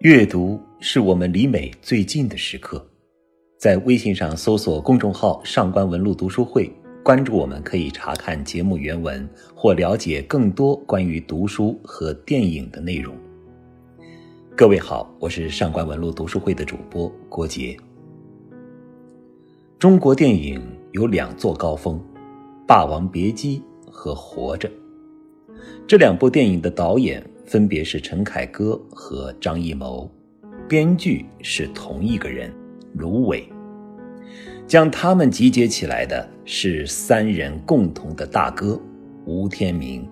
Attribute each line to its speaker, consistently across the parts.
Speaker 1: 阅读是我们离美最近的时刻。在微信上搜索公众号“上官文露读书会”，关注我们，可以查看节目原文或了解更多关于读书和电影的内容。各位好，我是上官文露读书会的主播郭杰。中国电影有两座高峰，《霸王别姬》和《活着》。这两部电影的导演分别是陈凯歌和张艺谋，编剧是同一个人卢伟。将他们集结起来的是三人共同的大哥吴天明。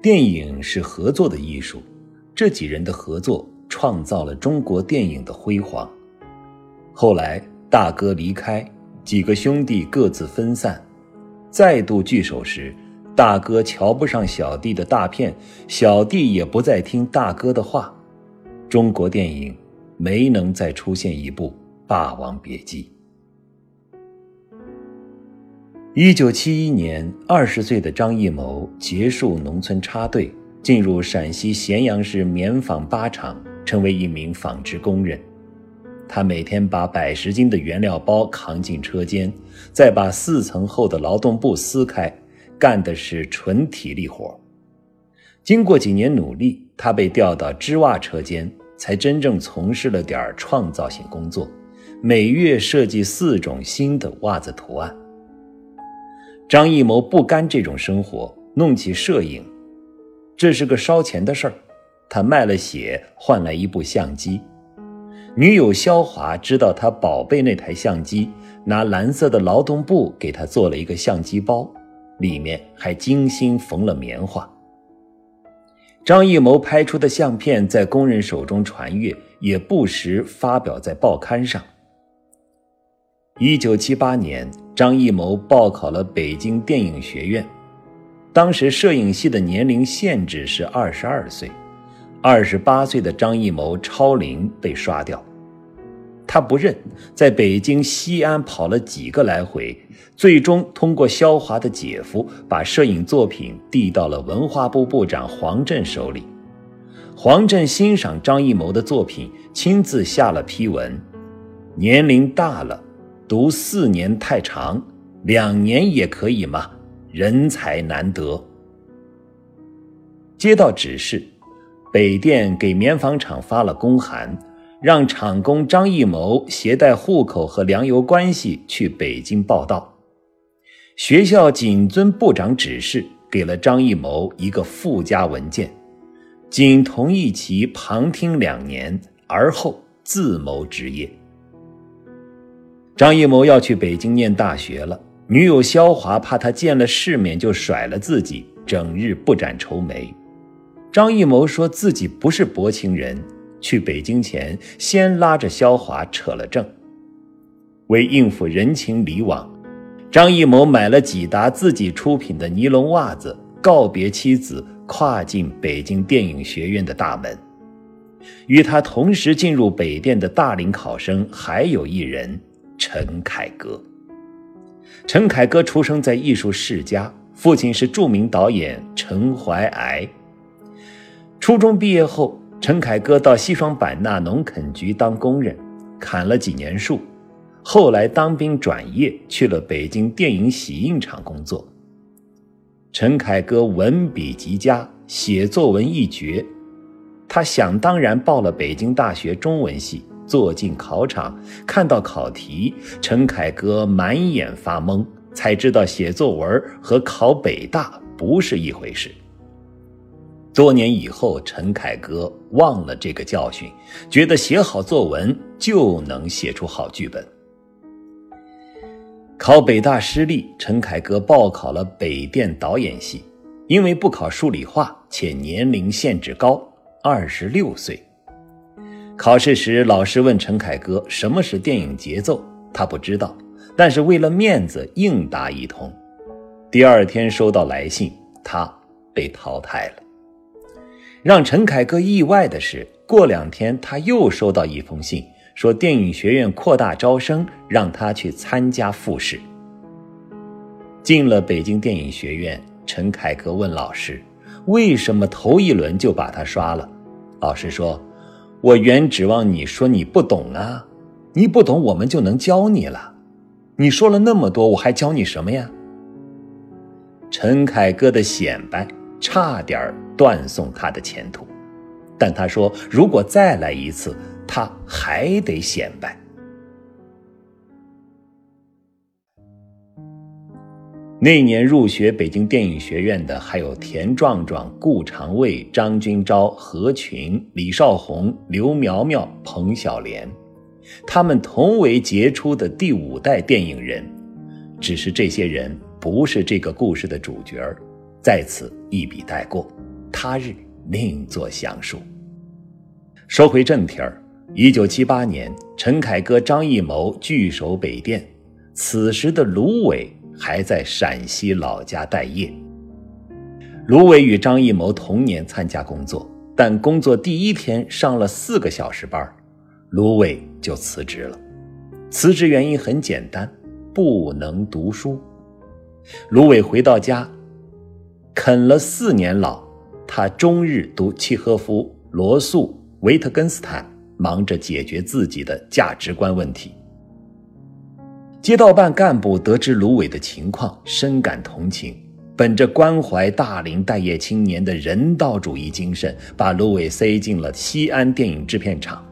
Speaker 1: 电影是合作的艺术，这几人的合作创造了中国电影的辉煌。后来大哥离开，几个兄弟各自分散，再度聚首时。大哥瞧不上小弟的大片，小弟也不再听大哥的话。中国电影没能再出现一部《霸王别姬》。一九七一年，二十岁的张艺谋结束农村插队，进入陕西咸阳市棉纺八厂，成为一名纺织工人。他每天把百十斤的原料包扛进车间，再把四层厚的劳动布撕开。干的是纯体力活。经过几年努力，他被调到织袜车间，才真正从事了点创造性工作，每月设计四种新的袜子图案。张艺谋不甘这种生活，弄起摄影，这是个烧钱的事儿。他卖了血换来一部相机。女友肖华知道他宝贝那台相机，拿蓝色的劳动布给他做了一个相机包。里面还精心缝了棉花。张艺谋拍出的相片在工人手中传阅，也不时发表在报刊上。一九七八年，张艺谋报考了北京电影学院，当时摄影系的年龄限制是二十二岁，二十八岁的张艺谋超龄被刷掉。他不认，在北京、西安跑了几个来回，最终通过肖华的姐夫把摄影作品递到了文化部部长黄振手里。黄振欣赏张艺谋的作品，亲自下了批文：年龄大了，读四年太长，两年也可以嘛，人才难得。接到指示，北电给棉纺厂发了公函。让厂工张艺谋携带户口和粮油关系去北京报到。学校谨遵部长指示，给了张艺谋一个附加文件，仅同意其旁听两年，而后自谋职业。张艺谋要去北京念大学了，女友肖华怕他见了世面就甩了自己，整日不展愁眉。张艺谋说自己不是薄情人。去北京前，先拉着肖华扯了证。为应付人情礼往，张艺谋买了几打自己出品的尼龙袜子，告别妻子，跨进北京电影学院的大门。与他同时进入北电的大龄考生还有一人陈凯歌。陈凯歌出生在艺术世家，父亲是著名导演陈怀癌。初中毕业后。陈凯歌到西双版纳农垦局当工人，砍了几年树，后来当兵转业去了北京电影洗印厂工作。陈凯歌文笔极佳，写作文一绝，他想当然报了北京大学中文系，坐进考场，看到考题，陈凯歌满眼发懵，才知道写作文和考北大不是一回事。多年以后，陈凯歌忘了这个教训，觉得写好作文就能写出好剧本。考北大失利，陈凯歌报考了北电导演系，因为不考数理化，且年龄限制高，二十六岁。考试时，老师问陈凯歌什么是电影节奏，他不知道，但是为了面子应答一通。第二天收到来信，他被淘汰了。让陈凯歌意外的是，过两天他又收到一封信，说电影学院扩大招生，让他去参加复试。进了北京电影学院，陈凯歌问老师：“为什么头一轮就把他刷了？”老师说：“我原指望你说你不懂啊，你不懂我们就能教你了。你说了那么多，我还教你什么呀？”陈凯歌的显摆差点断送他的前途，但他说：“如果再来一次，他还得显摆。”那年入学北京电影学院的还有田壮壮、顾长卫、张君钊、何群、李少红、刘苗苗、彭小莲，他们同为杰出的第五代电影人，只是这些人不是这个故事的主角在此一笔带过，他日另作详述。说回正题儿，一九七八年，陈凯歌、张艺谋聚首北电，此时的芦苇。还在陕西老家待业。芦苇与张艺谋同年参加工作，但工作第一天上了四个小时班，芦苇就辞职了。辞职原因很简单，不能读书。芦苇回到家，啃了四年老，他终日读契诃夫、罗素、维特根斯坦，忙着解决自己的价值观问题。街道办干部得知芦苇的情况，深感同情，本着关怀大龄待业青年的人道主义精神，把芦苇塞进了西安电影制片厂。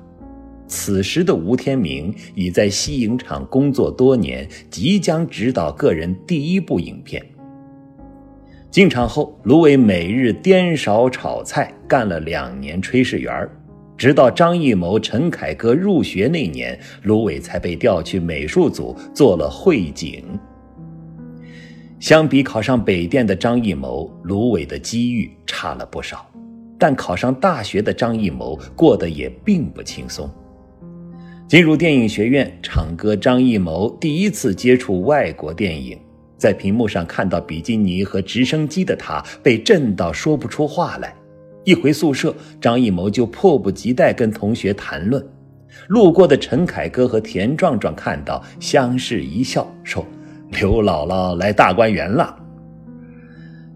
Speaker 1: 此时的吴天明已在西影厂工作多年，即将执导个人第一部影片。进厂后，芦苇每日颠勺炒菜，干了两年炊事员。直到张艺谋、陈凯歌入学那年，芦苇才被调去美术组做了绘景。相比考上北电的张艺谋，芦苇的机遇差了不少。但考上大学的张艺谋过得也并不轻松。进入电影学院，唱歌张艺谋第一次接触外国电影，在屏幕上看到比基尼和直升机的他，被震到说不出话来。一回宿舍，张艺谋就迫不及待跟同学谈论。路过的陈凯歌和田壮壮看到，相视一笑，说：“刘姥姥来大观园了。”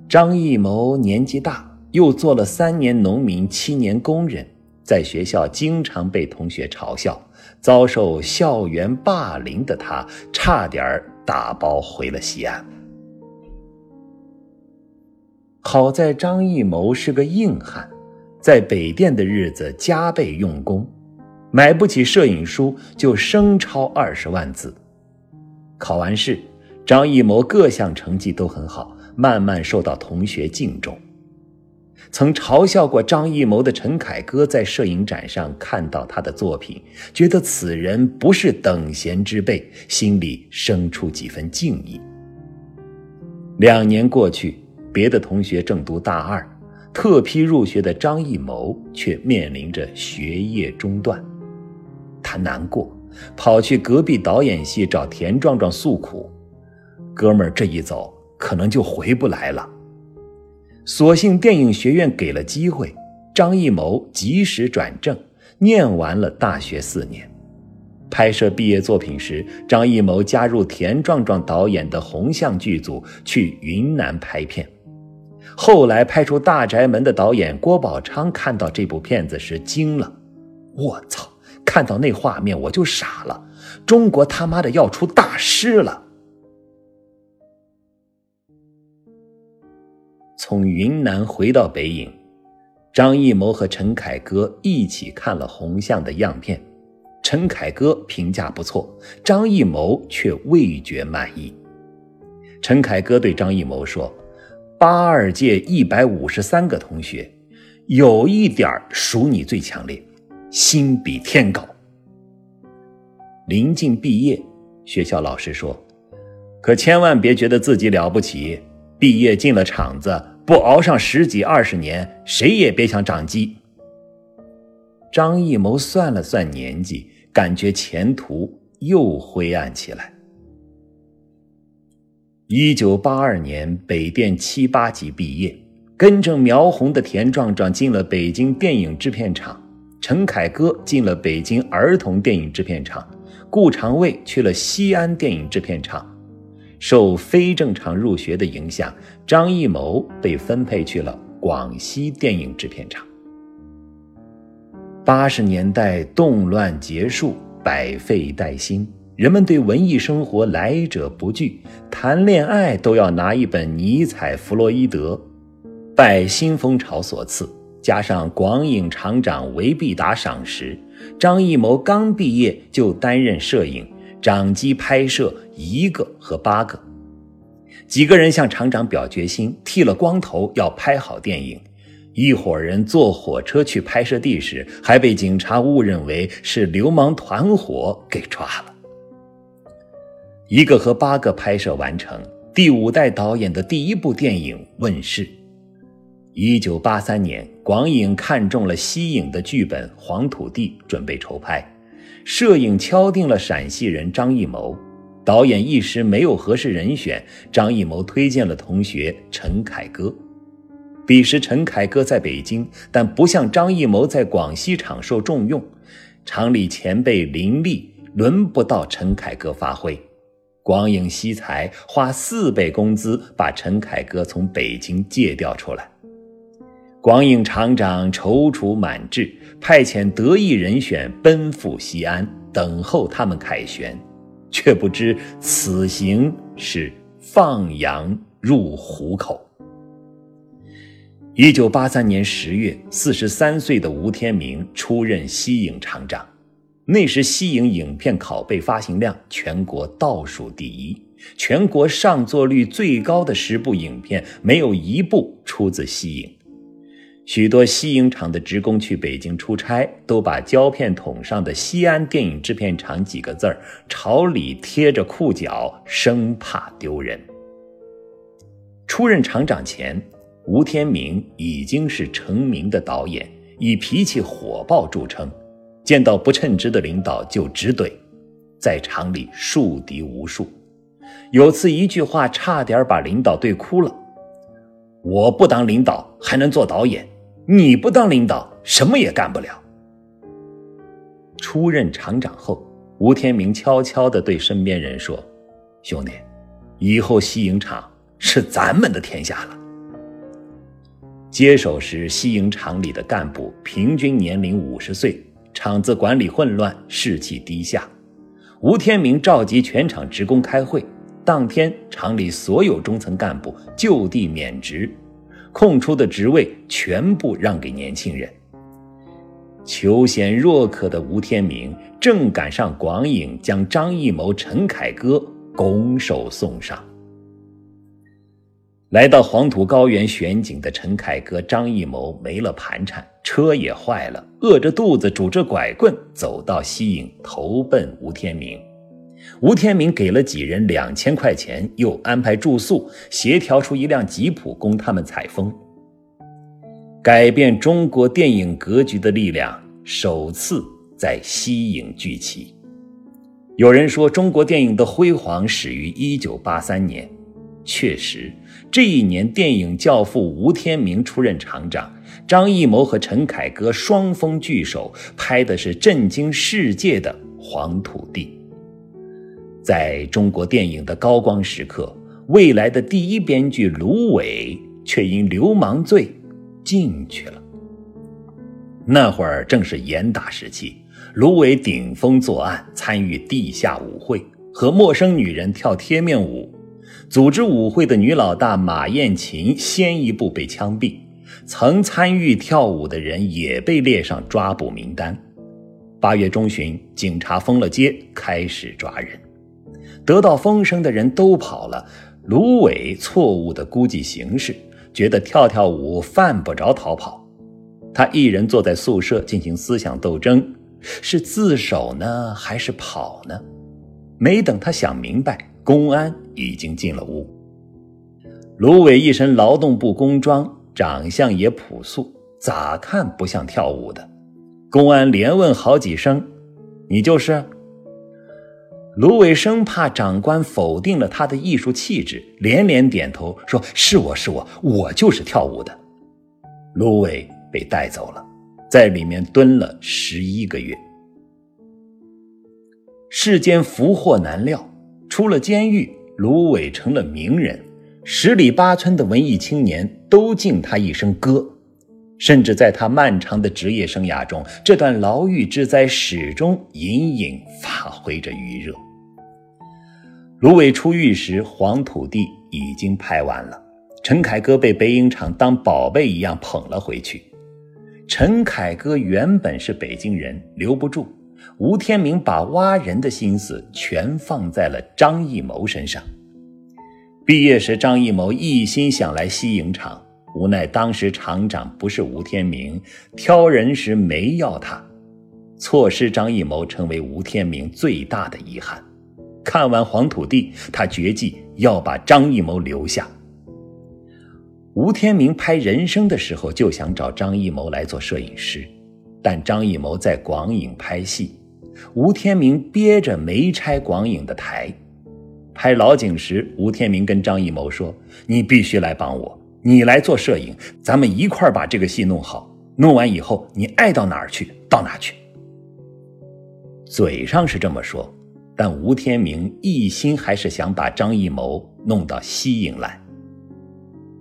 Speaker 1: 张艺谋年纪大，又做了三年农民、七年工人，在学校经常被同学嘲笑，遭受校园霸凌的他，差点打包回了西安。好在张艺谋是个硬汉，在北电的日子加倍用功，买不起摄影书就生抄二十万字。考完试，张艺谋各项成绩都很好，慢慢受到同学敬重。曾嘲笑过张艺谋的陈凯歌在摄影展上看到他的作品，觉得此人不是等闲之辈，心里生出几分敬意。两年过去。别的同学正读大二，特批入学的张艺谋却面临着学业中断。他难过，跑去隔壁导演系找田壮壮诉苦：“哥们儿，这一走可能就回不来了。”所幸电影学院给了机会，张艺谋及时转正，念完了大学四年。拍摄毕业作品时，张艺谋加入田壮壮导演的红象剧组去云南拍片。后来拍出《大宅门》的导演郭宝昌看到这部片子时惊了：“我操！看到那画面我就傻了，中国他妈的要出大师了！”从云南回到北影，张艺谋和陈凯歌一起看了红象的样片，陈凯歌评价不错，张艺谋却未觉满意。陈凯歌对张艺谋说。八二届一百五十三个同学，有一点属你最强烈，心比天高。临近毕业，学校老师说：“可千万别觉得自己了不起，毕业进了厂子，不熬上十几二十年，谁也别想长鸡。”张艺谋算了算年纪，感觉前途又灰暗起来。一九八二年，北电七八级毕业，跟着苗红的田壮壮进了北京电影制片厂，陈凯歌进了北京儿童电影制片厂，顾长卫去了西安电影制片厂。受非正常入学的影响，张艺谋被分配去了广西电影制片厂。八十年代动乱结束，百废待兴，人们对文艺生活来者不拒，谈恋爱都要拿一本尼采、弗洛伊德。拜新风潮所赐，加上广影厂长韦必达赏识，张艺谋刚毕业就担任摄影，掌机拍摄一个和八个。几个人向厂长表决心，剃了光头要拍好电影。一伙人坐火车去拍摄地时，还被警察误认为是流氓团伙给抓了。一个和八个拍摄完成，第五代导演的第一部电影问世。一九八三年，广影看中了西影的剧本《黄土地》，准备筹拍，摄影敲定了陕西人张艺谋，导演一时没有合适人选，张艺谋推荐了同学陈凯歌。彼时，陈凯歌在北京，但不像张艺谋在广西厂受重用。厂里前辈林立，轮不到陈凯歌发挥。广影惜才，花四倍工资把陈凯歌从北京借调出来。广影厂长踌躇满志，派遣得意人选奔赴西安，等候他们凯旋，却不知此行是放羊入虎口。一九八三年十月，四十三岁的吴天明出任西影厂长。那时，西影影片拷贝发行量全国倒数第一，全国上座率最高的十部影片，没有一部出自西影。许多西影厂的职工去北京出差，都把胶片桶上的“西安电影制片厂”几个字儿朝里贴着裤脚，生怕丢人。出任厂长前。吴天明已经是成名的导演，以脾气火爆著称，见到不称职的领导就直怼，在厂里树敌无数。有次一句话差点把领导怼哭了：“我不当领导还能做导演，你不当领导什么也干不了。”出任厂长后，吴天明悄悄地对身边人说：“兄弟，以后西营厂是咱们的天下了。”接手时，西营厂里的干部平均年龄五十岁，厂子管理混乱，士气低下。吴天明召集全厂职工开会，当天厂里所有中层干部就地免职，空出的职位全部让给年轻人。求贤若渴的吴天明正赶上广影将张艺谋、陈凯歌拱手送上。来到黄土高原选景的陈凯歌、张艺谋没了盘缠，车也坏了，饿着肚子拄着拐棍走到西影，投奔吴天明。吴天明给了几人两千块钱，又安排住宿，协调出一辆吉普供他们采风。改变中国电影格局的力量首次在西影聚齐。有人说，中国电影的辉煌始于一九八三年。确实，这一年电影教父吴天明出任厂长，张艺谋和陈凯歌双峰聚首，拍的是震惊世界的《黄土地》。在中国电影的高光时刻，未来的第一编剧芦苇却因流氓罪进去了。那会儿正是严打时期，芦苇顶风作案，参与地下舞会，和陌生女人跳贴面舞。组织舞会的女老大马艳琴先一步被枪毙，曾参与跳舞的人也被列上抓捕名单。八月中旬，警察封了街，开始抓人。得到风声的人都跑了。芦苇错误地估计形势，觉得跳跳舞犯不着逃跑。他一人坐在宿舍进行思想斗争：是自首呢，还是跑呢？没等他想明白。公安已经进了屋。芦苇一身劳动部工装，长相也朴素，咋看不像跳舞的？公安连问好几声：“你就是？”芦苇生怕长官否定了他的艺术气质，连连点头说：“是我是我，我就是跳舞的。”芦苇被带走了，在里面蹲了十一个月。世间福祸难料。出了监狱，芦苇成了名人，十里八村的文艺青年都敬他一声哥。甚至在他漫长的职业生涯中，这段牢狱之灾始终隐隐发挥着余热。芦苇出狱时，黄土地已经拍完了，陈凯歌被北影厂当宝贝一样捧了回去。陈凯歌原本是北京人，留不住。吴天明把挖人的心思全放在了张艺谋身上。毕业时，张艺谋一心想来西影厂。无奈当时厂长不是吴天明，挑人时没要他，错失张艺谋成为吴天明最大的遗憾。看完《黄土地》，他决计要把张艺谋留下。吴天明拍《人生》的时候就想找张艺谋来做摄影师，但张艺谋在广影拍戏，吴天明憋着没拆广影的台。拍老井时，吴天明跟张艺谋说：“你必须来帮我。”你来做摄影，咱们一块儿把这个戏弄好。弄完以后，你爱到哪儿去到哪去。嘴上是这么说，但吴天明一心还是想把张艺谋弄到西影来。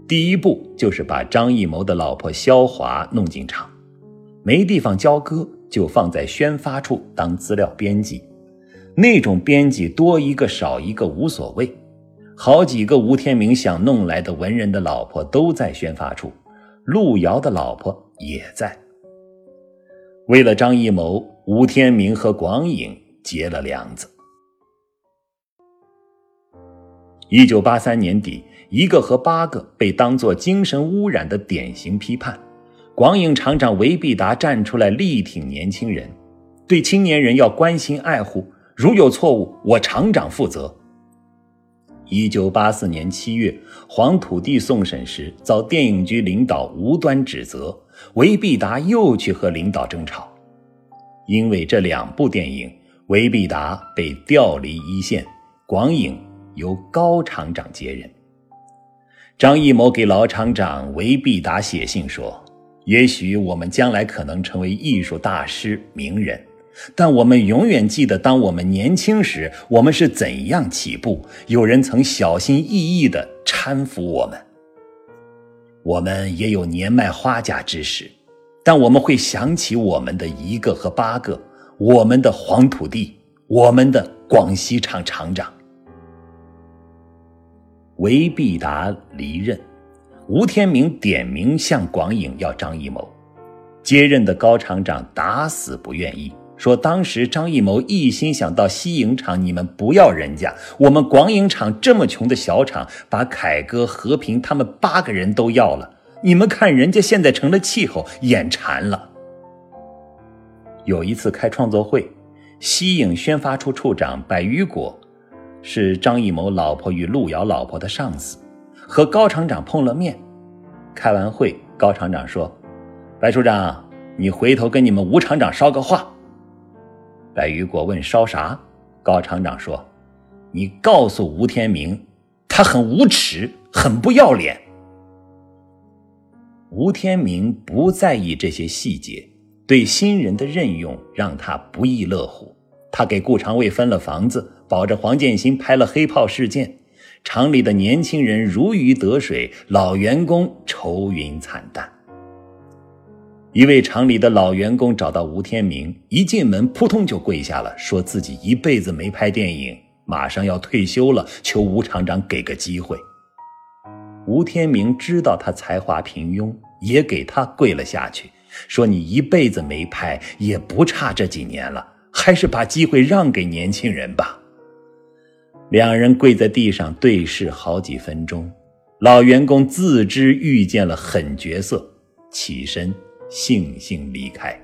Speaker 1: 第一步就是把张艺谋的老婆肖华弄进厂，没地方交割，就放在宣发处当资料编辑。那种编辑多一个少一个无所谓。好几个吴天明想弄来的文人的老婆都在宣发处，路遥的老婆也在。为了张艺谋，吴天明和广影结了梁子。一九八三年底，一个和八个被当作精神污染的典型批判，广影厂长韦必达站出来力挺年轻人，对青年人要关心爱护，如有错误，我厂长负责。一九八四年七月，《黄土地》送审时遭电影局领导无端指责，韦必达又去和领导争吵。因为这两部电影，韦必达被调离一线，广影由高厂长接任。张艺谋给老厂长韦必达写信说：“也许我们将来可能成为艺术大师、名人。”但我们永远记得，当我们年轻时，我们是怎样起步。有人曾小心翼翼地搀扶我们。我们也有年迈花甲之时，但我们会想起我们的一个和八个，我们的黄土地，我们的广西厂厂长。韦必达离任，吴天明点名向广影要张艺谋，接任的高厂长打死不愿意。说当时张艺谋一心想到西影厂，你们不要人家，我们广影厂这么穷的小厂，把凯歌、和平他们八个人都要了，你们看人家现在成了气候，眼馋了。有一次开创作会，西影宣发处处长白雨果，是张艺谋老婆与路遥老婆的上司，和高厂长碰了面。开完会，高厂长说：“白处长，你回头跟你们吴厂长捎个话。”白雨果问：“烧啥？”高厂长说：“你告诉吴天明，他很无耻，很不要脸。”吴天明不在意这些细节，对新人的任用让他不亦乐乎。他给顾长卫分了房子，保着黄建新拍了《黑炮事件》，厂里的年轻人如鱼得水，老员工愁云惨淡。一位厂里的老员工找到吴天明，一进门扑通就跪下了，说自己一辈子没拍电影，马上要退休了，求吴厂长给个机会。吴天明知道他才华平庸，也给他跪了下去，说：“你一辈子没拍，也不差这几年了，还是把机会让给年轻人吧。”两人跪在地上对视好几分钟，老员工自知遇见了狠角色，起身。悻悻离开。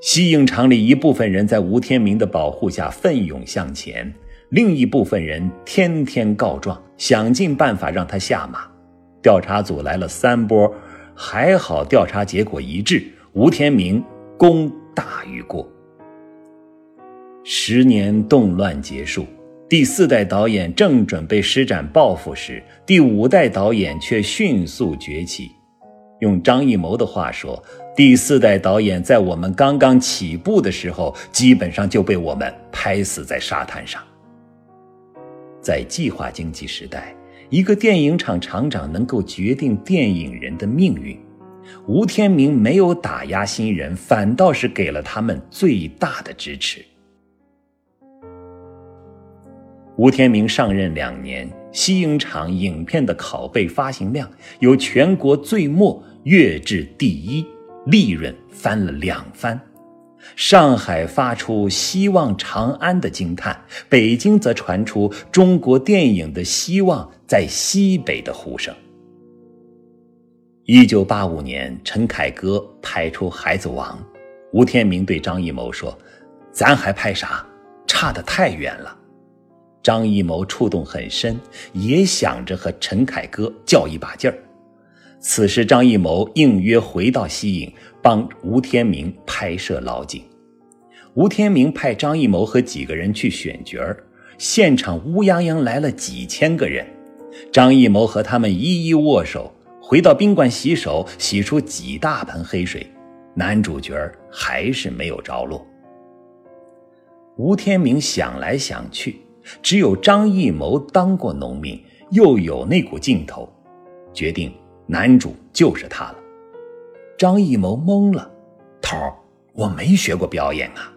Speaker 1: 西影厂里一部分人在吴天明的保护下奋勇向前，另一部分人天天告状，想尽办法让他下马。调查组来了三波，还好调查结果一致，吴天明功大于过。十年动乱结束，第四代导演正准备施展抱负时，第五代导演却迅速崛起。用张艺谋的话说，第四代导演在我们刚刚起步的时候，基本上就被我们拍死在沙滩上。在计划经济时代，一个电影厂厂长能够决定电影人的命运，吴天明没有打压新人，反倒是给了他们最大的支持。吴天明上任两年，西影厂影片的拷贝发行量由全国最末跃至第一，利润翻了两番。上海发出“希望长安”的惊叹，北京则传出中国电影的希望在西北的呼声。一九八五年，陈凯歌拍出《孩子王》，吴天明对张艺谋说：“咱还拍啥？差得太远了。”张艺谋触动很深，也想着和陈凯歌较一把劲儿。此时，张艺谋应约回到西影，帮吴天明拍摄老井。吴天明派张艺谋和几个人去选角儿，现场乌泱泱来了几千个人，张艺谋和他们一一握手。回到宾馆洗手，洗出几大盆黑水，男主角还是没有着落。吴天明想来想去，只有张艺谋当过农民，又有那股劲头，决定男主就是他了。张艺谋懵了，头儿，我没学过表演啊。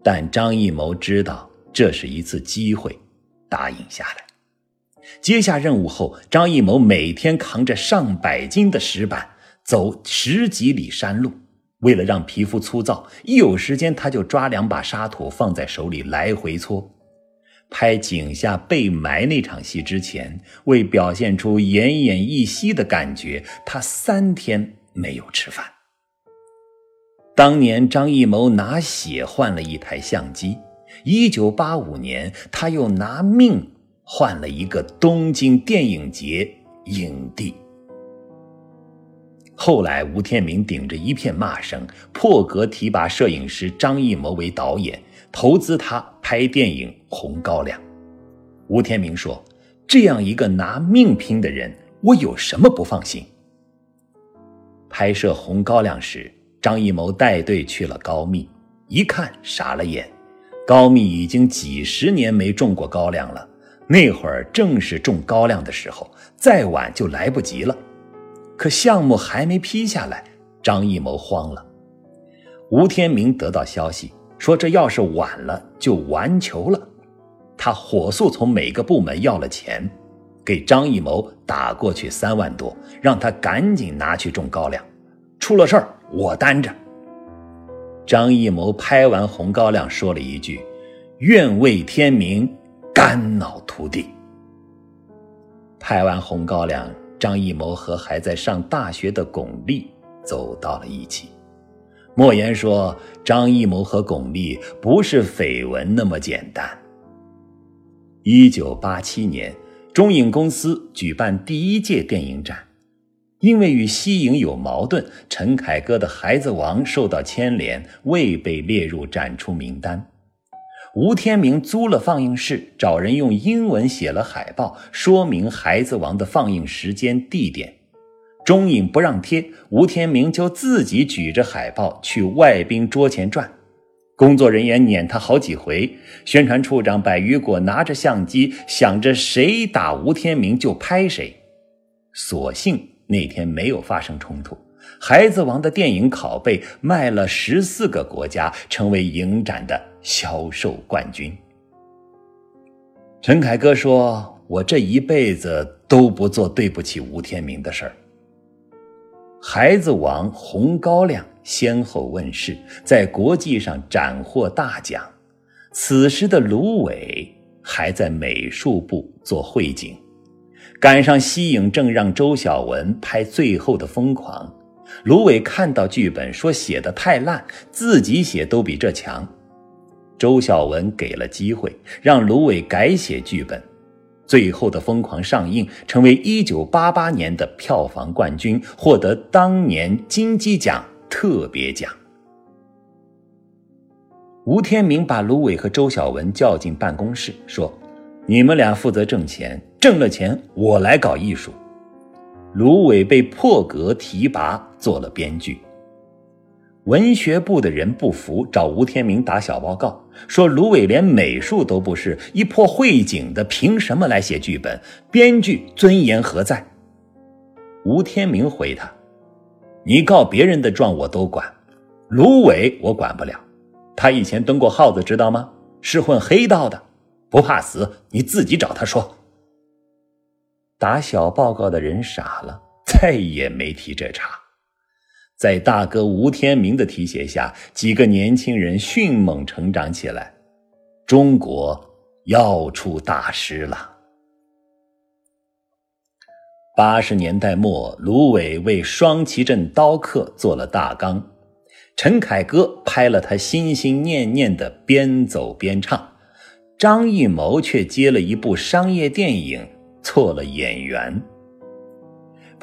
Speaker 1: 但张艺谋知道这是一次机会，答应下来。接下任务后，张艺谋每天扛着上百斤的石板走十几里山路。为了让皮肤粗糙，一有时间他就抓两把沙土放在手里来回搓。拍井下被埋那场戏之前，为表现出奄奄一息的感觉，他三天没有吃饭。当年张艺谋拿血换了一台相机，一九八五年他又拿命。换了一个东京电影节影帝。后来，吴天明顶着一片骂声，破格提拔摄影师张艺谋为导演，投资他拍电影《红高粱》。吴天明说：“这样一个拿命拼的人，我有什么不放心？”拍摄《红高粱》时，张艺谋带队去了高密，一看傻了眼。高密已经几十年没种过高粱了。那会儿正是种高粱的时候，再晚就来不及了。可项目还没批下来，张艺谋慌了。吴天明得到消息说，这要是晚了就完球了。他火速从每个部门要了钱，给张艺谋打过去三万多，让他赶紧拿去种高粱。出了事儿我担着。张艺谋拍完《红高粱》，说了一句：“愿为天明。”肝脑涂地。拍完《红高粱》，张艺谋和还在上大学的巩俐走到了一起。莫言说：“张艺谋和巩俐不是绯闻那么简单。”一九八七年，中影公司举办第一届电影展，因为与西影有矛盾，陈凯歌的《孩子王》受到牵连，未被列入展出名单。吴天明租了放映室，找人用英文写了海报，说明《孩子王》的放映时间、地点。中影不让贴，吴天明就自己举着海报去外宾桌前转，工作人员撵他好几回。宣传处长柏雨果拿着相机，想着谁打吴天明就拍谁。所幸那天没有发生冲突。《孩子王》的电影拷贝卖了十四个国家，成为影展的销售冠军。陈凯歌说：“我这一辈子都不做对不起吴天明的事儿。”《孩子王》《红高粱》先后问世，在国际上斩获大奖。此时的芦苇还在美术部做会景，赶上西影正让周晓文拍《最后的疯狂》。芦苇看到剧本，说写的太烂，自己写都比这强。周晓文给了机会，让芦苇改写剧本。最后的疯狂上映，成为1988年的票房冠军，获得当年金鸡奖特别奖。吴天明把芦苇和周晓文叫进办公室，说：“你们俩负责挣钱，挣了钱我来搞艺术。”芦苇被破格提拔做了编剧，文学部的人不服，找吴天明打小报告，说芦苇连美术都不是，一破会景的凭什么来写剧本？编剧尊严何在？吴天明回他：“你告别人的状我都管，芦苇我管不了。他以前蹲过耗子，知道吗？是混黑道的，不怕死，你自己找他说。打小报告的人傻了，再也没提这茬。在大哥吴天明的提携下，几个年轻人迅猛成长起来。中国要出大师了。八十年代末，芦苇为《双旗镇刀客》做了大纲，陈凯歌拍了他心心念念的边走边唱，张艺谋却接了一部商业电影，做了演员。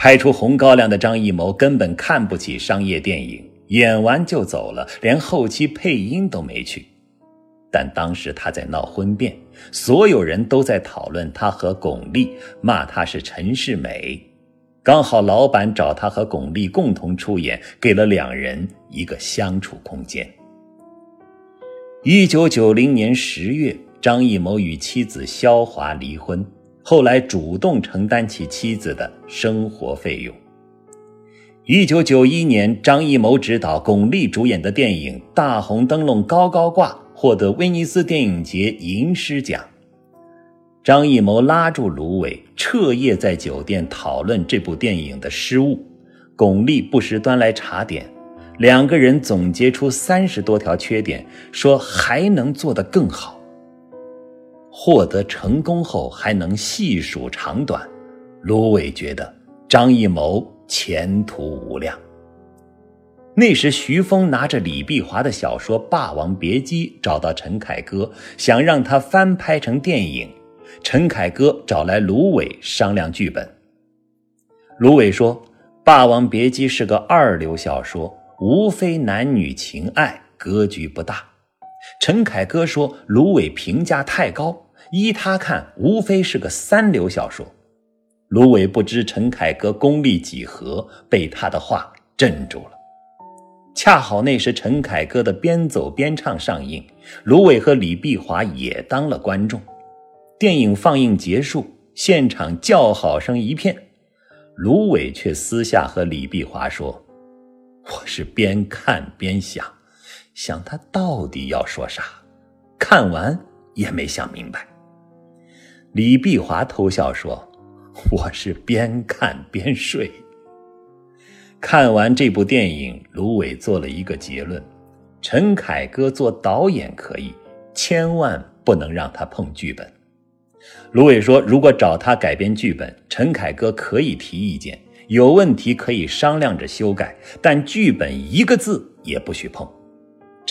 Speaker 1: 拍出《红高粱》的张艺谋根本看不起商业电影，演完就走了，连后期配音都没去。但当时他在闹婚变，所有人都在讨论他和巩俐，骂他是陈世美。刚好老板找他和巩俐共同出演，给了两人一个相处空间。一九九零年十月，张艺谋与妻子肖华离婚，后来主动承担起妻子的生活费用。一九九一年，张艺谋执导、巩俐主演的电影《大红灯笼高高挂》。获得威尼斯电影节银狮奖。张艺谋拉住芦苇，彻夜在酒店讨论这部电影的失误。巩俐不时端来茶点，两个人总结出三十多条缺点，说还能做得更好。获得成功后还能细数长短，芦苇觉得张艺谋前途无量。那时，徐峰拿着李碧华的小说《霸王别姬》找到陈凯歌，想让他翻拍成电影。陈凯歌找来芦苇商量剧本。芦苇说：“《霸王别姬》是个二流小说，无非男女情爱，格局不大。”陈凯歌说：“芦苇评价太高，依他看，无非是个三流小说。”芦苇不知陈凯歌功力几何，被他的话镇住了。恰好那时陈凯歌的《边走边唱》上映，芦苇和李碧华也当了观众。电影放映结束，现场叫好声一片。芦苇却私下和李碧华说：“ 我是边看边想，想他到底要说啥，看完也没想明白。”李碧华偷笑说：“我是边看边睡。”看完这部电影，芦苇做了一个结论：陈凯歌做导演可以，千万不能让他碰剧本。芦苇说：“如果找他改编剧本，陈凯歌可以提意见，有问题可以商量着修改，但剧本一个字也不许碰。”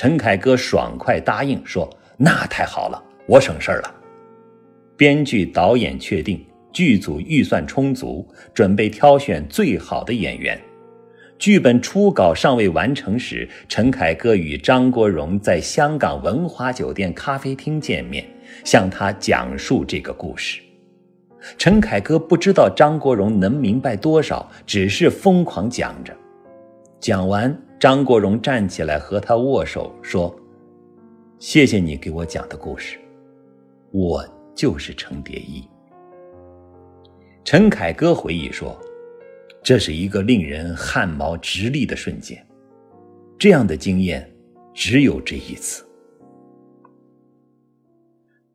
Speaker 1: 陈凯歌爽快答应说：“那太好了，我省事儿了。”编剧、导演确定，剧组预算充足，准备挑选最好的演员。剧本初稿尚未完成时，陈凯歌与张国荣在香港文华酒店咖啡厅见面，向他讲述这个故事。陈凯歌不知道张国荣能明白多少，只是疯狂讲着。讲完，张国荣站起来和他握手，说：“谢谢你给我讲的故事，我就是程蝶衣。”陈凯歌回忆说。这是一个令人汗毛直立的瞬间，这样的经验只有这一次。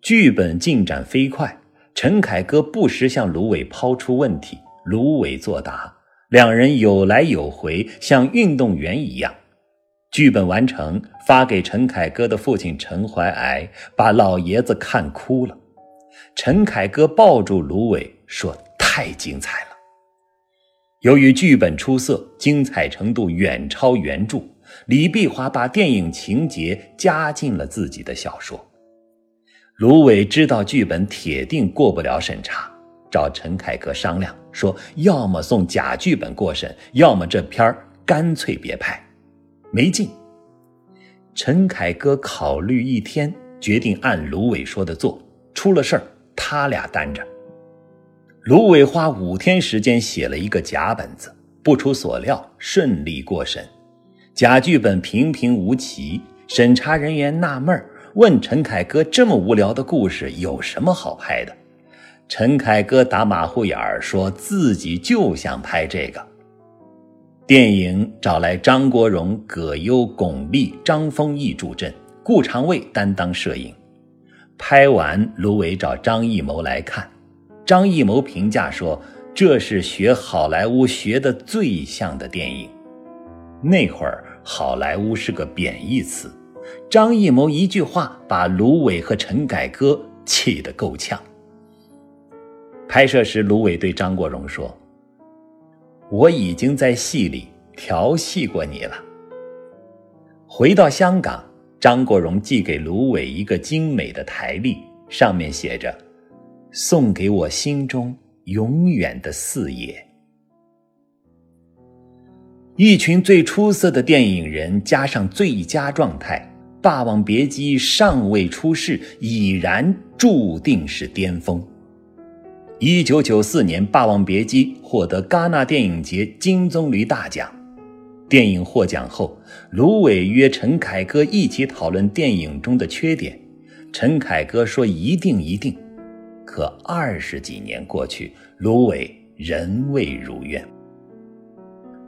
Speaker 1: 剧本进展飞快，陈凯歌不时向芦苇抛出问题，芦苇作答，两人有来有回，像运动员一样。剧本完成，发给陈凯歌的父亲陈怀癌，把老爷子看哭了。陈凯歌抱住芦苇说：“太精彩了。”由于剧本出色，精彩程度远超原著，李碧华把电影情节加进了自己的小说。芦苇知道剧本铁定过不了审查，找陈凯歌商量说：要么送假剧本过审，要么这片儿干脆别拍，没劲。陈凯歌考虑一天，决定按芦苇说的做，出了事儿他俩担着。芦苇花五天时间写了一个假本子，不出所料顺利过审。假剧本平平无奇，审查人员纳闷问陈凯歌：“这么无聊的故事有什么好拍的？”陈凯歌打马虎眼儿，说自己就想拍这个。电影找来张国荣、葛优、巩俐、张丰毅助阵，顾长卫担当摄影。拍完，芦苇找张艺谋来看，张艺谋评价说：“这是学好莱坞学的最像的电影。”那会儿，好莱坞是个贬义词。张艺谋一句话把芦苇和陈凯歌气得够呛。拍摄时，芦苇对张国荣说：“我已经在戏里调戏过你了。”回到香港，张国荣寄给芦苇一个精美的台历，上面写着：“送给我心中永远的四爷。”一群最出色的电影人加上最佳状态。《霸王别姬》尚未出世，已然注定是巅峰。一九九四年，《霸王别姬》获得戛纳电影节金棕榈大奖。电影获奖后，芦苇约陈凯歌一起讨论电影中的缺点。陈凯歌说：“一定一定。”可二十几年过去，芦苇仍未如愿。《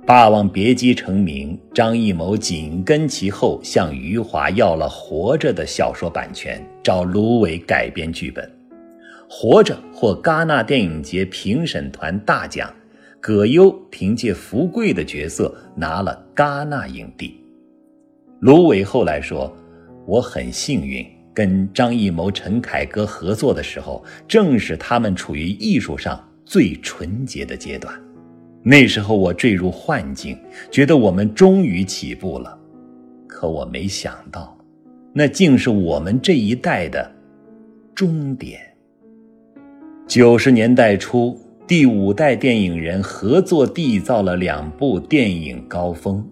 Speaker 1: 霸王别姬》成名，张艺谋紧跟其后，向余华要了《活着》的小说版权，找芦苇改编剧本。《活着》获戛纳电影节评审团大奖，葛优凭借福贵的角色拿了戛纳影帝。芦苇后来说：“我很幸运，跟张艺谋、陈凯歌合作的时候，正是他们处于艺术上最纯洁的阶段。”那时候我坠入幻境，觉得我们终于起步了，可我没想到，那竟是我们这一代的终点。九十年代初，第五代电影人合作缔造了两部电影高峰，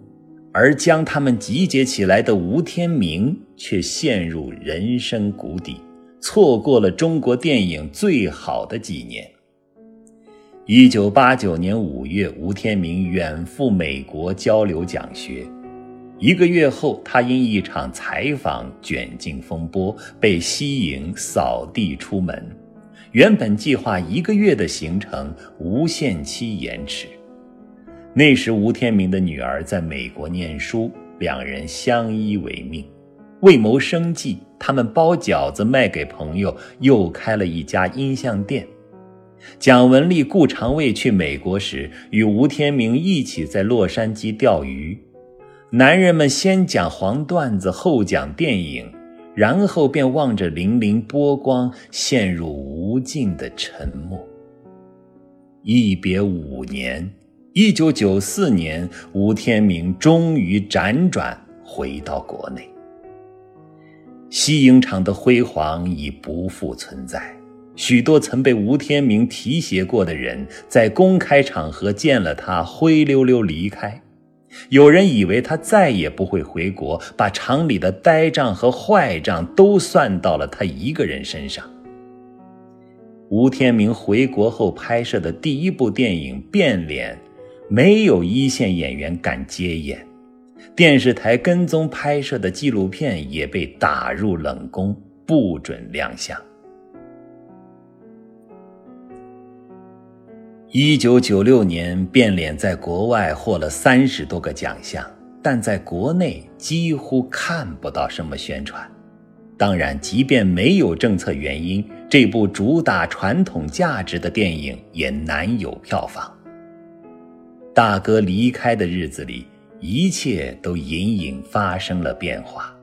Speaker 1: 而将他们集结起来的吴天明却陷入人生谷底，错过了中国电影最好的几年。一九八九年五月，吴天明远赴美国交流讲学。一个月后，他因一场采访卷进风波，被西影扫地出门。原本计划一个月的行程，无限期延迟。那时，吴天明的女儿在美国念书，两人相依为命。为谋生计，他们包饺子卖给朋友，又开了一家音像店。蒋雯丽、顾长卫去美国时，与吴天明一起在洛杉矶钓鱼。男人们先讲黄段子，后讲电影，然后便望着粼粼波光，陷入无尽的沉默。一别五年，一九九四年，吴天明终于辗转回到国内。西影厂的辉煌已不复存在。许多曾被吴天明提携过的人，在公开场合见了他，灰溜溜离开。有人以为他再也不会回国，把厂里的呆账和坏账都算到了他一个人身上。吴天明回国后拍摄的第一部电影《变脸》，没有一线演员敢接演。电视台跟踪拍摄的纪录片也被打入冷宫，不准亮相。一九九六年，变脸在国外获了三十多个奖项，但在国内几乎看不到什么宣传。当然，即便没有政策原因，这部主打传统价值的电影也难有票房。大哥离开的日子里，一切都隐隐发生了变化。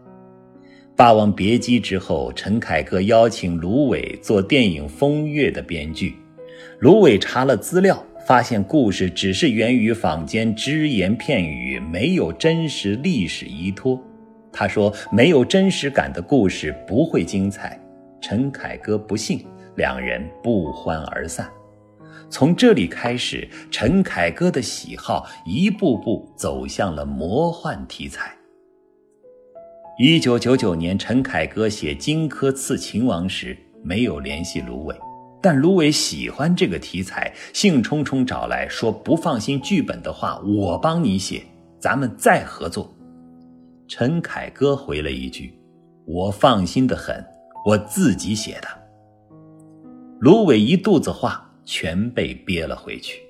Speaker 1: 《霸王别姬》之后，陈凯歌邀请芦苇做电影《风月》的编剧。芦苇查了资料，发现故事只是源于坊间只言片语，没有真实历史依托。他说：“没有真实感的故事不会精彩。”陈凯歌不信，两人不欢而散。从这里开始，陈凯歌的喜好一步步走向了魔幻题材。一九九九年，陈凯歌写《荆轲刺秦王》时，没有联系芦苇。但芦苇喜欢这个题材，兴冲冲找来说：“不放心剧本的话，我帮你写，咱们再合作。”陈凯歌回了一句：“我放心的很，我自己写的。”芦苇一肚子话全被憋了回去。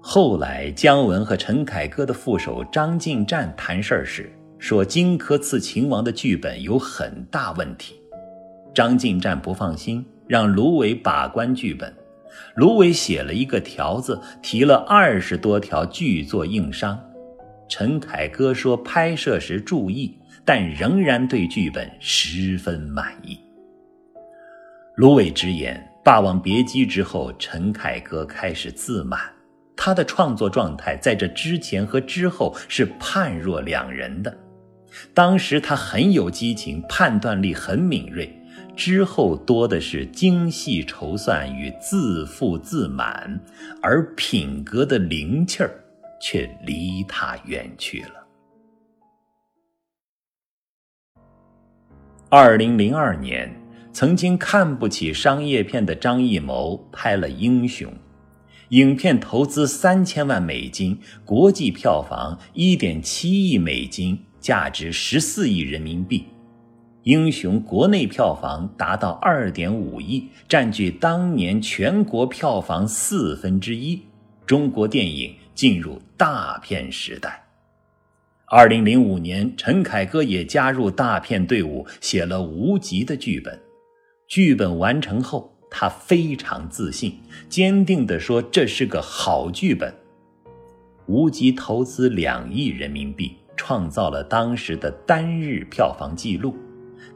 Speaker 1: 后来，姜文和陈凯歌的副手张晋战谈事儿时说，《荆轲刺秦王》的剧本有很大问题。张晋战不放心，让卢伟把关剧本。卢伟写了一个条子，提了二十多条剧作硬伤。陈凯歌说拍摄时注意，但仍然对剧本十分满意。卢伟直言，《霸王别姬》之后，陈凯歌开始自满。他的创作状态在这之前和之后是判若两人的。当时他很有激情，判断力很敏锐；之后多的是精细筹算与自负自满，而品格的灵气儿却离他远去了。二零零二年，曾经看不起商业片的张艺谋拍了《英雄》。影片投资三千万美金，国际票房一点七亿美金，价值十四亿人民币。英雄国内票房达到二点五亿，占据当年全国票房四分之一。中国电影进入大片时代。二零零五年，陈凯歌也加入大片队伍，写了《无极》的剧本。剧本完成后。他非常自信，坚定地说：“这是个好剧本。”无极投资两亿人民币，创造了当时的单日票房纪录。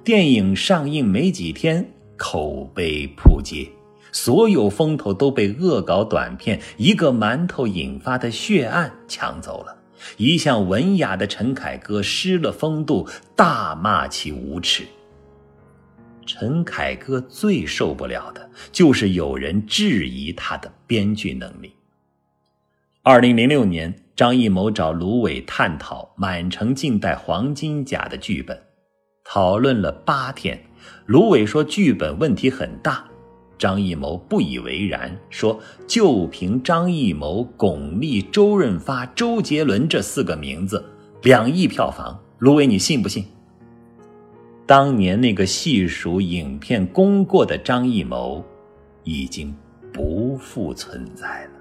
Speaker 1: 电影上映没几天，口碑扑街，所有风头都被恶搞短片《一个馒头》引发的血案抢走了。一向文雅的陈凯歌失了风度，大骂其无耻。陈凯歌最受不了的就是有人质疑他的编剧能力。二零零六年，张艺谋找卢伟探讨《满城尽带黄金甲》的剧本，讨论了八天。卢伟说剧本问题很大，张艺谋不以为然，说就凭张艺谋、巩俐、周润发、周杰伦这四个名字，两亿票房，卢伟你信不信？当年那个细数影片功过的张艺谋，已经不复存在了。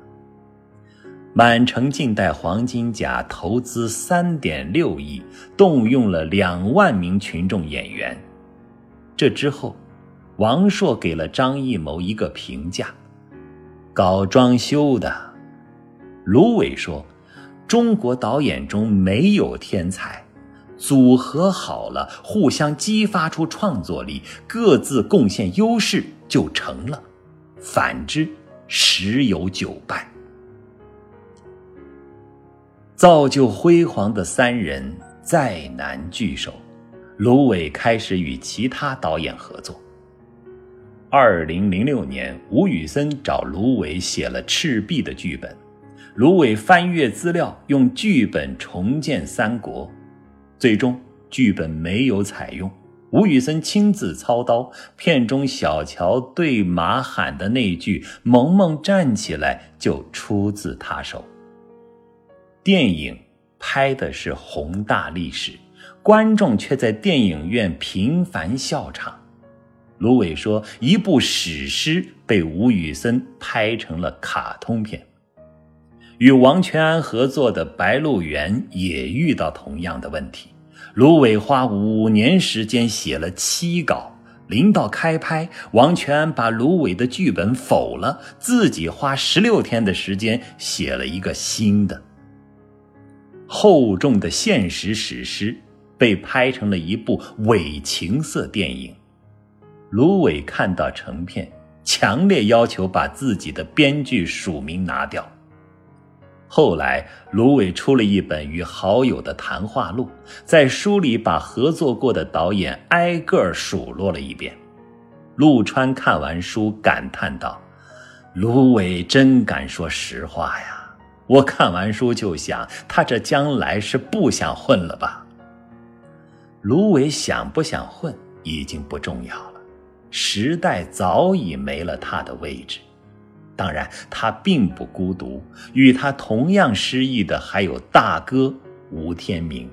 Speaker 1: 满城尽带黄金甲投资三点六亿，动用了两万名群众演员。这之后，王朔给了张艺谋一个评价：搞装修的。卢伟说：“中国导演中没有天才。”组合好了，互相激发出创作力，各自贡献优势就成了；反之，十有九败。造就辉煌的三人再难聚首，卢伟开始与其他导演合作。二零零六年，吴宇森找卢伟写了《赤壁》的剧本，卢伟翻阅资料，用剧本重建三国。最终，剧本没有采用，吴宇森亲自操刀。片中小乔对马喊的那句“萌萌站起来”就出自他手。电影拍的是宏大历史，观众却在电影院频繁笑场。芦苇说：“一部史诗被吴宇森拍成了卡通片。”与王全安合作的《白鹿原》也遇到同样的问题。芦苇花五年时间写了七稿，临到开拍，王全安把芦苇的剧本否了，自己花十六天的时间写了一个新的。厚重的现实史诗被拍成了一部伪情色电影。芦苇看到成片，强烈要求把自己的编剧署名拿掉。后来，芦苇出了一本与好友的谈话录，在书里把合作过的导演挨个数落了一遍。陆川看完书感叹道：“芦苇真敢说实话呀！我看完书就想，他这将来是不想混了吧？”芦苇想不想混已经不重要了，时代早已没了他的位置。当然，他并不孤独，与他同样失意的还有大哥吴天明。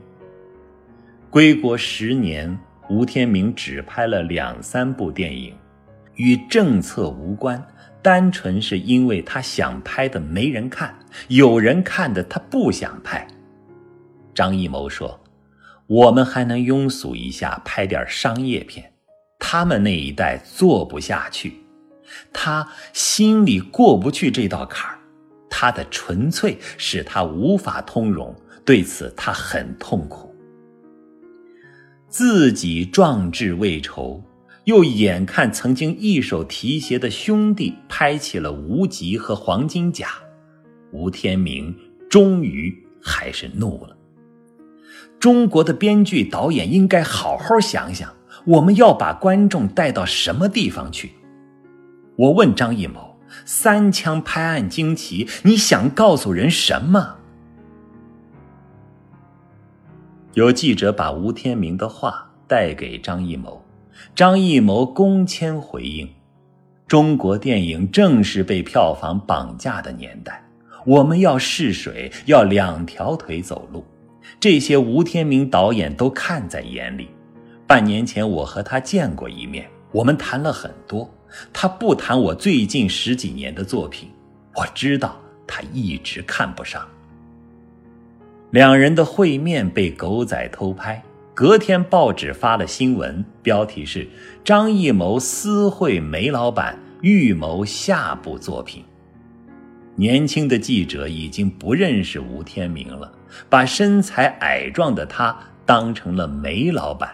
Speaker 1: 归国十年，吴天明只拍了两三部电影，与政策无关，单纯是因为他想拍的没人看，有人看的他不想拍。张艺谋说：“我们还能庸俗一下，拍点商业片，他们那一代做不下去，他心里过不去这道坎儿，他的纯粹使他无法通融，对此他很痛苦。自己壮志未酬。”又眼看曾经一手提携的兄弟拍起了《无极》和《黄金甲》，吴天明终于还是怒了。中国的编剧导演应该好好想想，我们要把观众带到什么地方去？我问张艺谋：“三枪拍案惊奇，你想告诉人什么？”有记者把吴天明的话带给张艺谋。张艺谋公签回应：“中国电影正是被票房绑架的年代，我们要试水，要两条腿走路。这些吴天明导演都看在眼里。半年前我和他见过一面，我们谈了很多。他不谈我最近十几年的作品，我知道他一直看不上。两人的会面被狗仔偷拍。”隔天，报纸发了新闻，标题是“张艺谋私会梅老板，预谋下部作品”。年轻的记者已经不认识吴天明了，把身材矮壮的他当成了梅老板。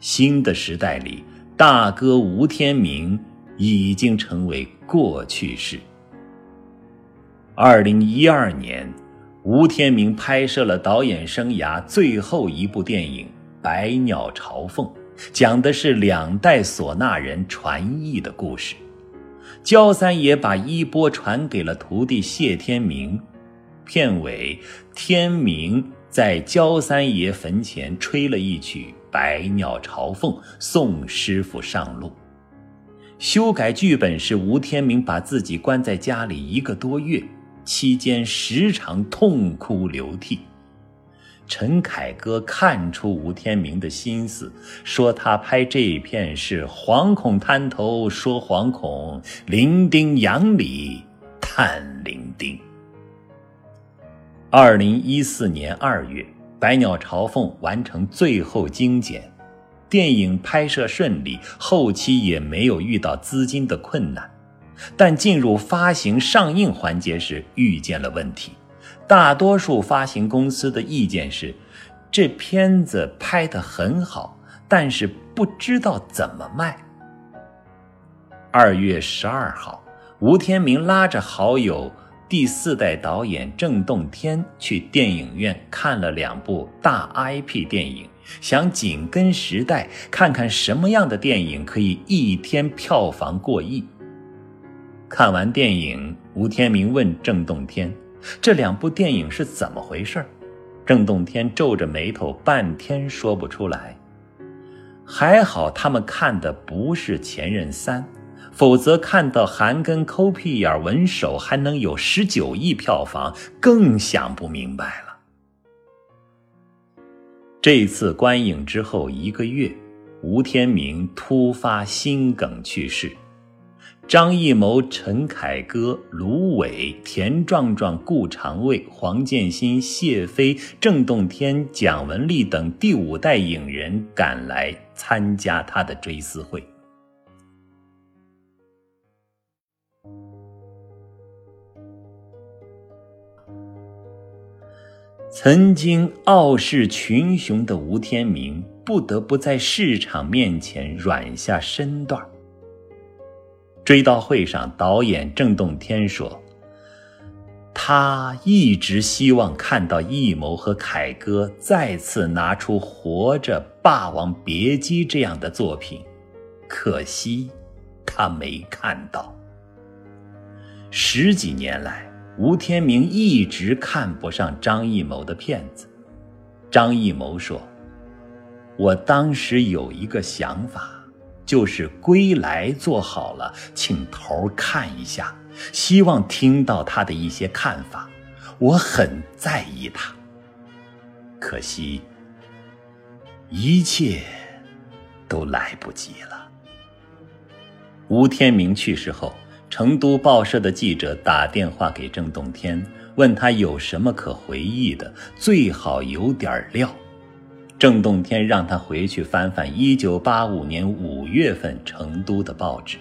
Speaker 1: 新的时代里，大哥吴天明已经成为过去式。二零一二年。吴天明拍摄了导演生涯最后一部电影《百鸟朝凤》，讲的是两代唢呐人传艺的故事。焦三爷把衣钵传给了徒弟谢天明。片尾，天明在焦三爷坟前吹了一曲《百鸟朝凤》，送师傅上路。修改剧本时，吴天明把自己关在家里一个多月。期间时常痛哭流涕，陈凯歌看出吴天明的心思，说他拍这一片是惶恐滩头说惶恐，伶仃洋里叹伶仃。二零一四年二月，《百鸟朝凤》完成最后精简，电影拍摄顺利，后期也没有遇到资金的困难。但进入发行上映环节时遇见了问题，大多数发行公司的意见是，这片子拍得很好，但是不知道怎么卖。二月十二号，吴天明拉着好友第四代导演郑洞天去电影院看了两部大 IP 电影，想紧跟时代，看看什么样的电影可以一天票房过亿。看完电影，吴天明问郑洞天：“这两部电影是怎么回事？”郑洞天皱着眉头，半天说不出来。还好他们看的不是《前任三》，否则看到韩庚抠屁眼文手还能有十九亿票房，更想不明白了。这次观影之后一个月，吴天明突发心梗去世。张艺谋、陈凯歌、卢伟、田壮壮、顾长卫、黄建新、谢飞、郑洞天、蒋雯丽等第五代影人赶来参加他的追思会。曾经傲视群雄的吴天明，不得不在市场面前软下身段。追悼会上，导演郑洞天说：“他一直希望看到艺谋和凯歌再次拿出《活着》《霸王别姬》这样的作品，可惜他没看到。十几年来，吴天明一直看不上张艺谋的片子。张艺谋说：‘我当时有一个想法。’”就是归来做好了，请头看一下，希望听到他的一些看法。我很在意他，可惜一切都来不及了。吴天明去世后，成都报社的记者打电话给郑洞天，问他有什么可回忆的，最好有点料。郑洞天让他回去翻翻1985年5月份成都的报纸。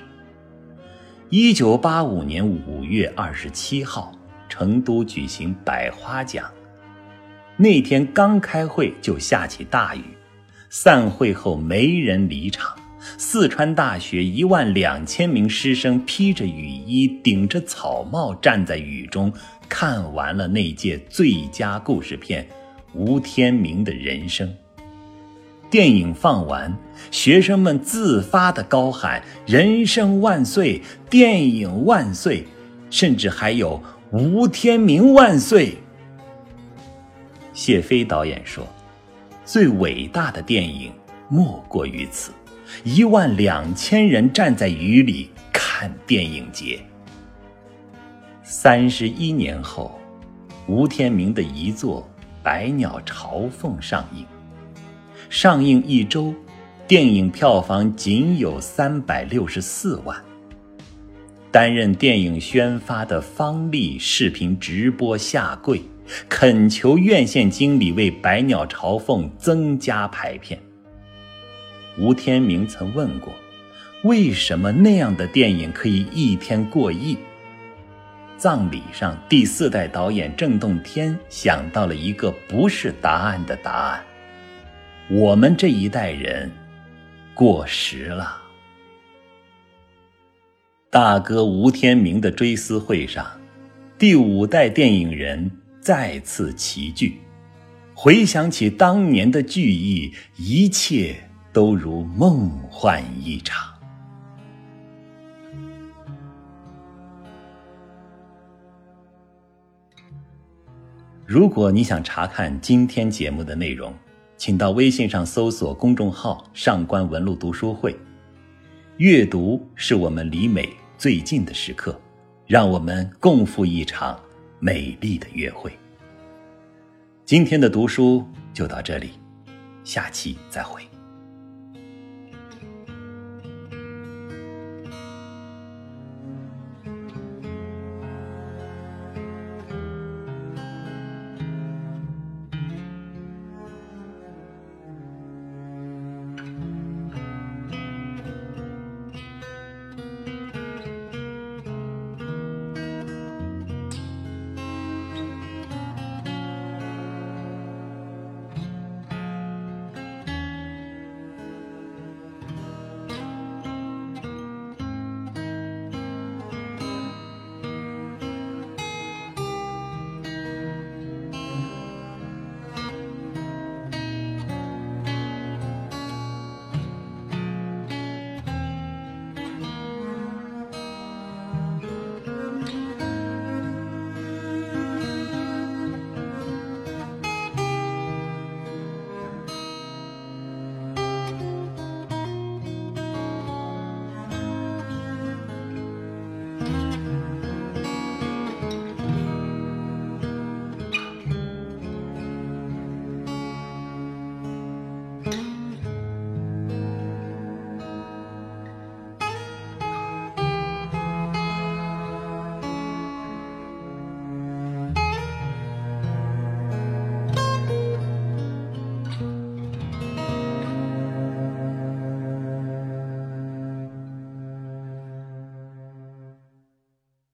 Speaker 1: 1985年5月27号，成都举行百花奖。那天刚开会就下起大雨，散会后没人离场。四川大学一万两千名师生披着雨衣，顶着草帽，站在雨中，看完了那届最佳故事片《吴天明的人生》。电影放完，学生们自发地高喊“人生万岁，电影万岁”，甚至还有“吴天明万岁”。谢飞导演说：“最伟大的电影莫过于此，一万两千人站在雨里看电影节。”三十一年后，吴天明的遗作《百鸟朝凤》上映。上映一周，电影票房仅有三百六十四万。担任电影宣发的方丽视频直播下跪。恳求院线经理为《百鸟朝凤》增加排片。吴天明曾问过，为什么那样的电影可以一天过亿？葬礼上，第四代导演郑洞天想到了一个不是答案的答案：我们这一代人过时了。大哥吴天明的追思会上，第五代电影人。再次齐聚，回想起当年的聚义，一切都如梦幻一场。如果你想查看今天节目的内容，请到微信上搜索公众号“上官文路读书会”。阅读是我们离美最近的时刻，让我们共赴一场。美丽的约会。今天的读书就到这里，下期再会。